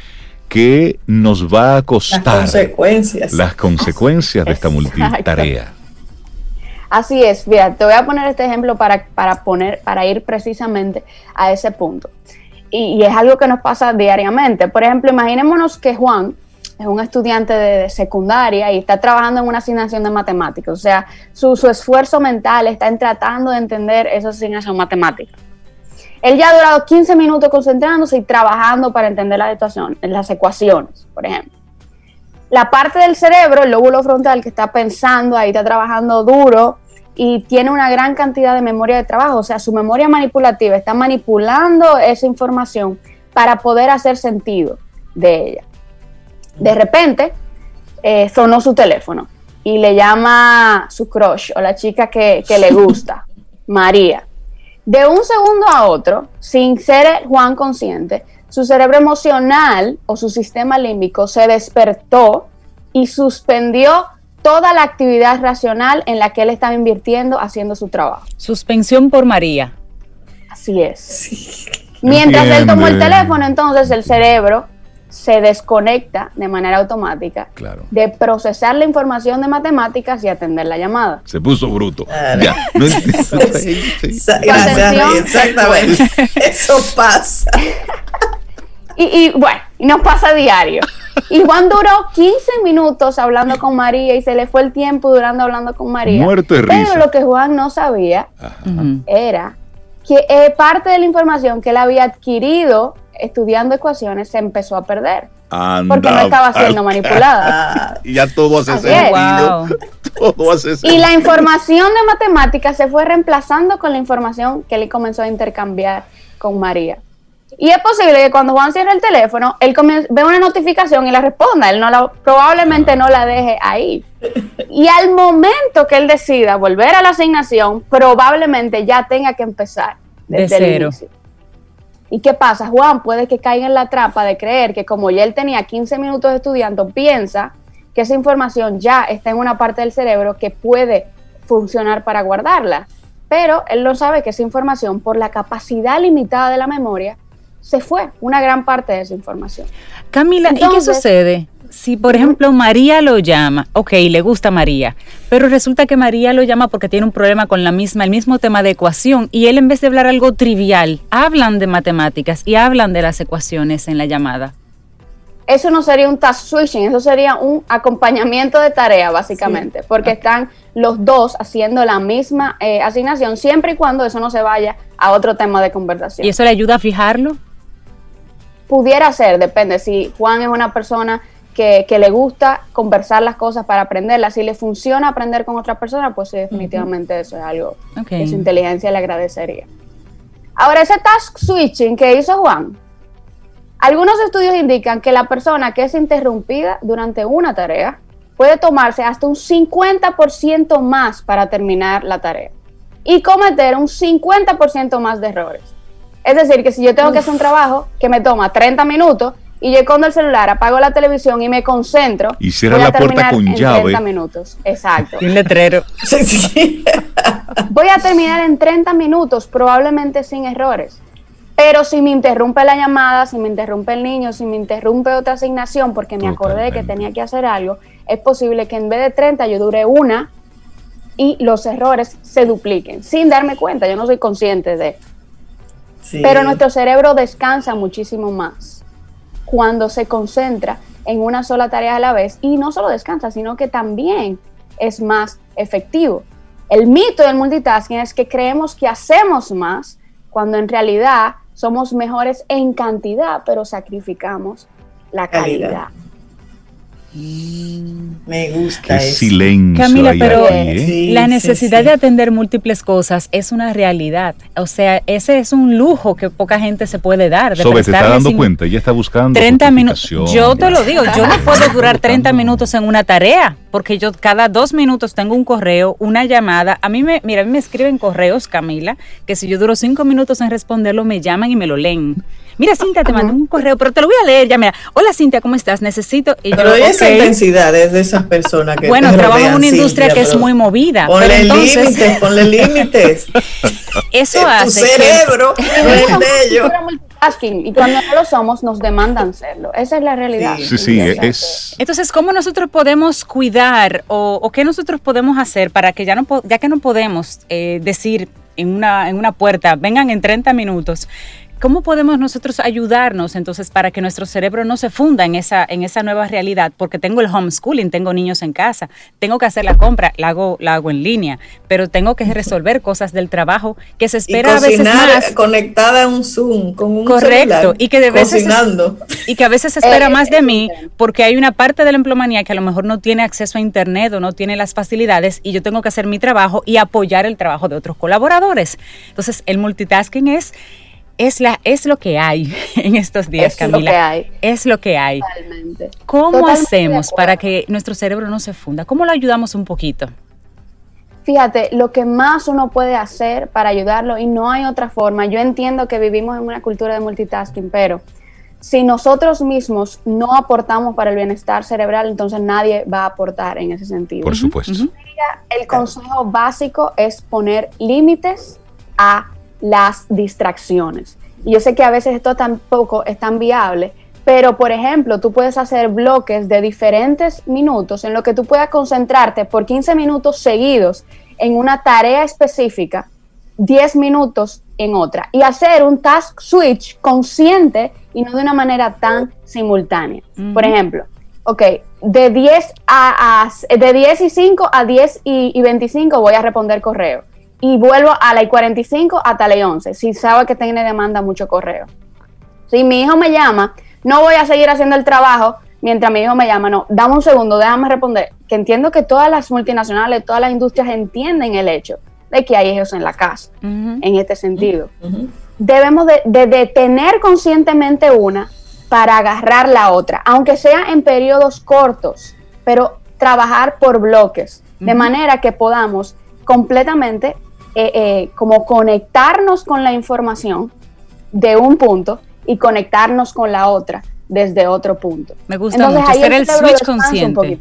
S2: qué nos va a costar las
S3: consecuencias,
S2: las consecuencias de esta multitarea.
S6: Así es, mira, te voy a poner este ejemplo para, para, poner, para ir precisamente a ese punto y, es algo que nos pasa diariamente. Por ejemplo, imaginémonos que Juan es un estudiante de, secundaria y está trabajando en una asignación de matemáticas. O sea, su, esfuerzo mental está tratando de entender esa asignación matemática. Él ya ha durado 15 minutos concentrándose y trabajando para entender la situación, las ecuaciones, por ejemplo. La parte del cerebro, el lóbulo frontal que está pensando, ahí está trabajando duro, y tiene una gran cantidad de memoria de trabajo, o sea, su memoria manipulativa está manipulando esa información para poder hacer sentido de ella. De repente, eh, sonó su teléfono y le llama su crush o la chica que, que le gusta, María. De un segundo a otro, sin ser Juan consciente, su cerebro emocional o su sistema límbico se despertó y suspendió toda la actividad racional en la que él estaba invirtiendo haciendo su trabajo.
S1: Suspensión por María.
S6: Así es. Mientras él tomó el teléfono, entonces el cerebro se desconecta de manera automática de procesar la información de matemáticas y atender la llamada.
S2: Se puso bruto.
S3: Ya, Gracias, exactamente. Eso pasa.
S6: y, y bueno, y nos pasa a diario. Y Juan duró 15 minutos hablando con María y se le fue el tiempo durando hablando con María.
S2: Muerto de
S6: risa. Pero lo que Juan no sabía era que eh, parte de la información que él había adquirido estudiando ecuaciones se empezó a perder. porque no estaba siendo manipulada.
S2: y ya todo hace sentido.
S6: Todo hace sentido. Y la información de matemáticas se fue reemplazando con la información que él comenzó a intercambiar con María. Y es posible que cuando Juan cierre el teléfono, él ve una notificación y la responda. Él no la, probablemente no la deje ahí. Y al momento que él decida volver a la asignación, probablemente ya tenga que empezar desde de cero. inicio. ¿Y qué pasa? Juan puede que caiga en la trampa de creer que como ya él tenía 15 minutos estudiando, piensa que esa información ya está en una parte del cerebro que puede funcionar para guardarla. Pero él no sabe que esa información, por la capacidad limitada de la memoria, se fue una gran parte de esa información.
S1: Camila, ¿y qué sucede? Si, por ejemplo, María lo llama, ok, le gusta María, pero resulta que María lo llama porque tiene un problema con la misma, el mismo tema de ecuación, y él en vez de hablar algo trivial, hablan de matemáticas y hablan de las ecuaciones en la llamada.
S6: eso no sería un task switching, eso sería un acompañamiento de tarea, básicamente, porque están los dos haciendo la misma eh, asignación, siempre y cuando eso no se vaya a otro tema de conversación.
S1: ¿Y eso le ayuda a fijarlo?
S6: Pudiera ser, depende. Si Juan es una persona que, le gusta conversar las cosas para aprenderlas, si le funciona aprender con otra persona, pues definitivamente eso es algo que su inteligencia le agradecería. Ahora, ese task switching que hizo Juan, algunos estudios indican que la persona que es interrumpida durante una tarea puede tomarse hasta un 50% más para terminar la tarea y cometer un 50% más de errores. Es decir, que si yo tengo que hacer un trabajo que me toma 30 minutos y yo con el celular apago la televisión y me concentro,
S2: y cierra la puerta con en llave.
S6: 30 minutos. Exacto.
S1: Un letrero.
S6: Voy a terminar en 30 minutos, probablemente sin errores. Pero si me interrumpe la llamada, si me interrumpe el niño, si me interrumpe otra asignación porque me acordé de que tenía que hacer algo, es posible que en vez de 30 yo dure una y los errores se dupliquen sin darme cuenta. Yo no soy consciente de. Pero nuestro cerebro descansa muchísimo más cuando se concentra en una sola tarea a la vez y no solo descansa, sino que también es más efectivo. El mito del multitasking es que creemos que hacemos más cuando en realidad somos mejores en cantidad, pero sacrificamos la calidad.
S3: Me gusta.
S2: Qué silencio.
S1: Camila, pero ¿eh? la necesidad de atender múltiples cosas es una realidad. O sea, ese es un lujo que poca gente se puede dar.
S2: De Sobre, te está dando cuenta, ella está buscando
S1: 30 minutos. Yo te lo digo, yo no puedo durar 30 minutos en una tarea, porque yo cada dos minutos tengo un correo, una llamada. A mí me, mira, a mí me escriben correos, Camila, que si yo duro cinco minutos en responderlo, me llaman y me lo leen. Mira, Cintia, te mandé un correo, pero te lo voy a leer ya. Mira, hola Cintia, ¿cómo estás? Necesito.
S3: pero esa intensidad es de esas personas que.
S1: Bueno, trabajo en una industria que es muy movida.
S3: Ponle límites, ponle límites.
S1: Eso hace.
S3: Tu cerebro no de ellos.
S6: Y cuando no lo somos, nos demandan serlo. Esa es la realidad.
S2: Sí, sí, es.
S1: Entonces, ¿cómo nosotros podemos cuidar o, qué nosotros podemos hacer para que ya no, ya que no podemos eh, decir en una, en una puerta, vengan en 30 minutos, ¿Cómo podemos nosotros ayudarnos entonces para que nuestro cerebro no se funda en esa, en esa nueva realidad? Porque tengo el homeschooling, tengo niños en casa, tengo que hacer la compra, la hago, la hago en línea, pero tengo que resolver cosas del trabajo que se espera a veces más.
S3: conectada a un Zoom con un
S1: Correcto, y que de veces y que a veces se espera más de mí porque hay una parte de la empleomanía que a lo mejor no tiene acceso a internet o no tiene las facilidades y yo tengo que hacer mi trabajo y apoyar el trabajo de otros colaboradores. Entonces, el multitasking es es, la, es lo que hay en estos días, Camila. Es lo que hay. Es lo que hay. Totalmente. ¿Cómo hacemos para que nuestro cerebro no se funda? ¿Cómo lo ayudamos un poquito?
S6: Fíjate, lo que más uno puede hacer para ayudarlo, y no hay otra forma, yo entiendo que vivimos en una cultura de multitasking, pero si nosotros mismos no aportamos para el bienestar cerebral, entonces nadie va a aportar en ese sentido.
S2: Por supuesto.
S6: El consejo básico es poner límites a las distracciones. Y yo sé que a veces esto tampoco es tan viable, pero por ejemplo, tú puedes hacer bloques de diferentes minutos en lo que tú puedas concentrarte por 15 minutos seguidos en una tarea específica, 10 minutos en otra, y hacer un task switch consciente y no de una manera tan simultánea. Por ejemplo, ok, de 10, a, de 10 y 5 a 10 y, y 25 voy a responder correo y vuelvo a la I-45 hasta la I-11, si sabe que tiene demanda mucho correo. Si mi hijo me llama, no voy a seguir haciendo el trabajo mientras mi hijo me llama, no, dame un segundo, déjame responder, que entiendo que todas las multinacionales, todas las industrias entienden el hecho de que hay hijos en la casa, en este sentido. Debemos de, detener conscientemente una para agarrar la otra, aunque sea en periodos cortos, pero trabajar por bloques, de manera que podamos completamente eh, eh, como conectarnos con la información de un punto y conectarnos con la otra desde otro punto.
S1: Me gusta mucho hacer el, switch consciente.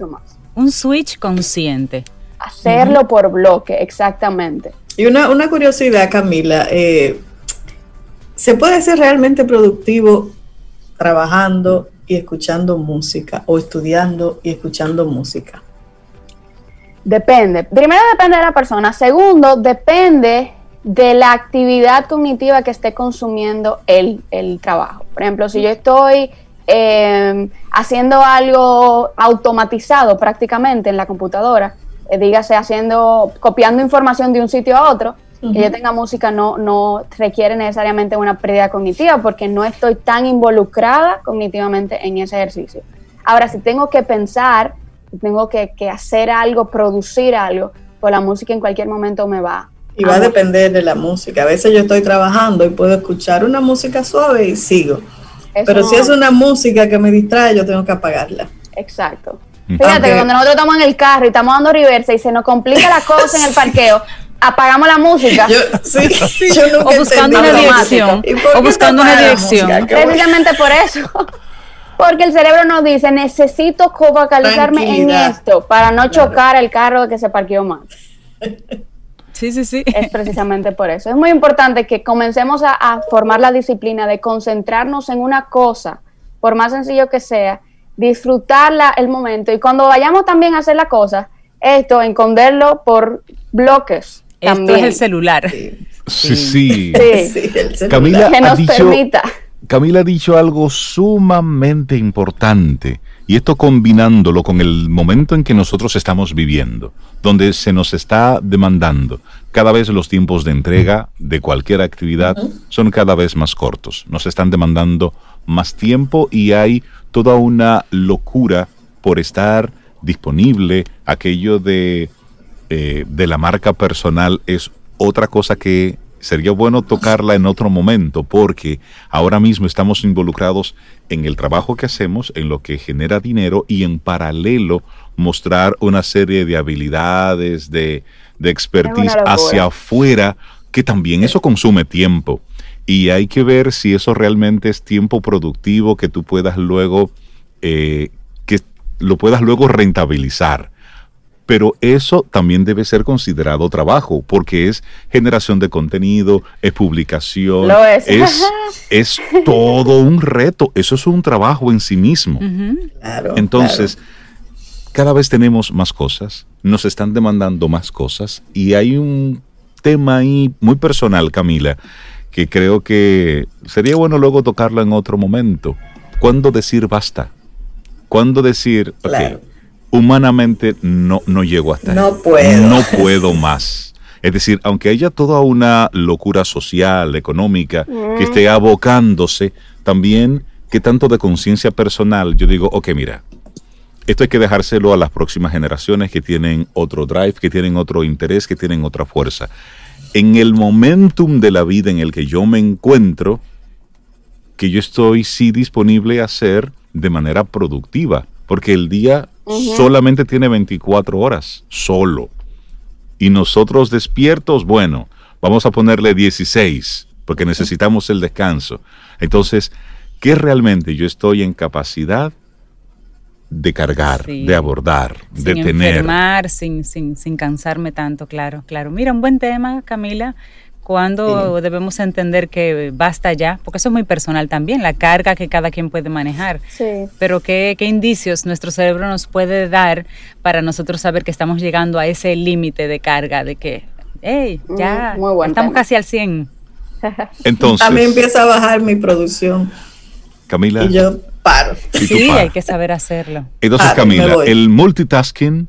S1: Un, switch consciente.
S6: Hacerlo por bloque, exactamente.
S3: Y una, una curiosidad, Camila, eh, ¿se puede ser realmente productivo trabajando y escuchando música o estudiando y escuchando música?
S6: Depende. Primero depende de la persona. Segundo, depende de la actividad cognitiva que esté consumiendo el, trabajo. Por ejemplo, si yo estoy eh, haciendo algo automatizado prácticamente en la computadora, eh, dígase haciendo, copiando información de un sitio a otro, que yo tenga música no, no requiere necesariamente una pérdida cognitiva porque no estoy tan involucrada cognitivamente en ese ejercicio. Ahora, si tengo que pensar, tengo que, que hacer algo, producir algo, pues la música en cualquier momento me va.
S3: Y va a depender de la música. A veces yo estoy trabajando y puedo escuchar una música suave y sigo. Pero si es una música que me distrae, yo tengo que apagarla.
S6: Exacto. Fíjate que cuando nosotros estamos en el carro y estamos dando reversa y se nos complica la cosa en el parqueo, apagamos la música.
S1: o buscando una dirección. O buscando una dirección.
S6: Precisamente por eso. Porque el cerebro nos dice, necesito focalizarme en esto para no chocar el carro que se parqueó mal.
S1: Sí, sí, sí.
S6: Es precisamente por eso. Es muy importante que comencemos a, a formar la disciplina de concentrarnos en una cosa, por más sencillo que sea, disfrutarla el momento y cuando vayamos también a hacer la cosa, esto, esconderlo por bloques.
S1: Esto es el celular.
S2: Sí, sí. Camila, ha dicho, Camila ha dicho algo sumamente importante y esto combinándolo con el momento en que nosotros estamos viviendo, donde se nos está demandando cada vez los tiempos de entrega de cualquier actividad son cada vez más cortos, nos están demandando más tiempo y hay toda una locura por estar disponible, aquello de, eh, de la marca personal es otra cosa que sería bueno tocarla en otro momento porque ahora mismo estamos involucrados en el trabajo que hacemos, en lo que genera dinero y en paralelo mostrar una serie de habilidades, de, de expertise hacia afuera, que también eso consume tiempo. Y hay que ver si eso realmente es tiempo productivo que tú puedas luego eh, que lo puedas luego rentabilizar. Pero eso también debe ser considerado trabajo, porque es generación de contenido, es publicación, es. es. todo un reto, eso es un trabajo en sí mismo. Entonces, cada vez tenemos más cosas, nos están demandando más cosas y hay un tema ahí muy personal, Camila, que creo que sería bueno luego tocarlo en otro momento. ¿Cuándo decir basta? ¿Cuándo decir, humanamente no, no llego hasta
S3: no puedo.
S2: no puedo más? Es decir, aunque haya toda una locura social, económica, que esté abocándose, también que tanto de conciencia personal, yo digo, ok, mira, esto hay que dejárselo a las próximas generaciones que tienen otro drive, que tienen otro interés, que tienen otra fuerza. En el momentum de la vida en el que yo me encuentro, que yo estoy sí disponible a hacer de manera productiva, porque el día solamente tiene 24 horas, solo. Y nosotros despiertos, bueno, vamos a ponerle 16, porque necesitamos el descanso. Entonces, ¿qué realmente yo estoy en capacidad de cargar, de abordar, de tener?
S1: Sin, sin, sin cansarme tanto, claro, claro. Mira, un buen tema, Camila, ¿Cuándo debemos entender que basta ya? Porque eso es muy personal también, la carga que cada quien puede manejar. Sí. Pero ¿qué, ¿qué, indicios nuestro cerebro nos puede dar para nosotros saber que estamos llegando a ese límite de carga, de que, hey, mm, ya estamos casi al 100?
S2: Entonces...
S3: A mí empieza a bajar mi producción.
S2: Camila.
S3: Y yo paro.
S1: Sí, hay que saber hacerlo.
S2: Entonces, Camila, el multitasking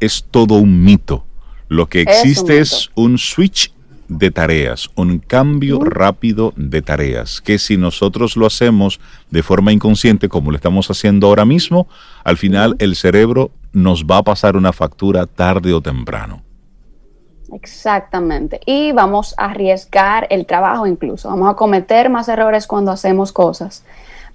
S2: es todo un mito. Lo que existe es un switch de tareas, un cambio rápido de tareas, que si nosotros lo hacemos de forma inconsciente, como lo estamos haciendo ahora mismo, al final el cerebro nos va a pasar una factura tarde o temprano.
S6: Exactamente. Y vamos a arriesgar el trabajo incluso. Vamos a cometer más errores cuando hacemos cosas.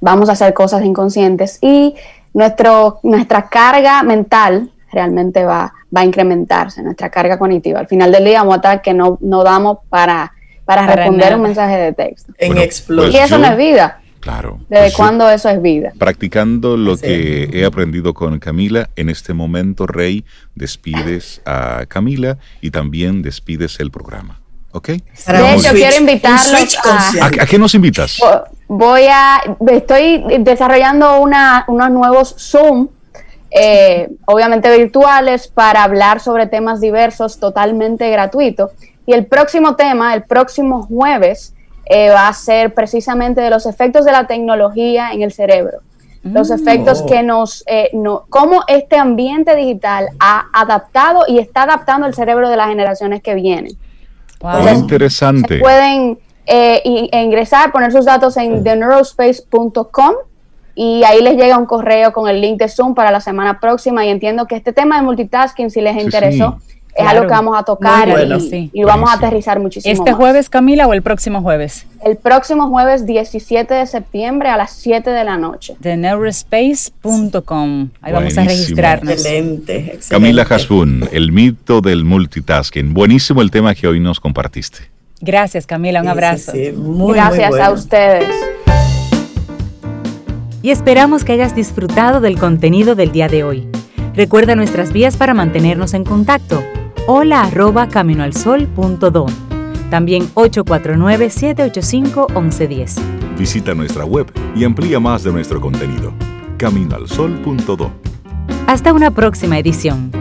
S6: Vamos a hacer cosas inconscientes y nuestro, nuestra carga mental realmente va, va a incrementarse, nuestra carga cognitiva. Al final del día vamos a estar que no, no damos para, para, responder un mensaje de texto.
S3: En pues
S6: y eso no es vida.
S2: Claro.
S6: ¿Desde pues cuándo eso es vida?
S2: Practicando lo que he aprendido con Camila, en este momento, Rey, despides a Camila y también despides el programa. ¿Ok? De
S6: hecho, quiero invitarlos
S2: a, a, qué nos invitas?
S6: Voy a, estoy desarrollando una, unos nuevos Zoom eh, obviamente virtuales, para hablar sobre temas diversos totalmente gratuito. Y el próximo tema, el próximo jueves, eh, va a ser precisamente de los efectos de la tecnología en el cerebro. los efectos que nos, eh, no, cómo este ambiente digital ha adaptado y está adaptando el cerebro de las generaciones que vienen.
S2: Wow. interesante.
S6: pueden eh, ingresar, poner sus datos en theneurospace.com y ahí les llega un correo con el link de Zoom para la semana próxima y entiendo que este tema de multitasking, si les interesó, es algo que vamos a tocar y, lo vamos a aterrizar muchísimo.
S1: ¿Este jueves, Camila, o el próximo jueves?
S6: El próximo jueves 17 de septiembre a las 7 de la noche.
S1: TheNeuroSpace.com. Ahí vamos a registrarnos.
S3: Excelente, excelente.
S2: Camila Hasbun, el mito del multitasking. Buenísimo el tema que hoy nos compartiste.
S1: Gracias, Camila. Un abrazo.
S6: Gracias a ustedes.
S1: Y esperamos que hayas disfrutado del contenido del día de hoy. Recuerda nuestras vías para mantenernos en contacto hola arroba caminoalsol.do. También 849-785-1110.
S4: Visita nuestra web y amplía más de nuestro contenido. Caminoalsol.do.
S1: Hasta una próxima edición.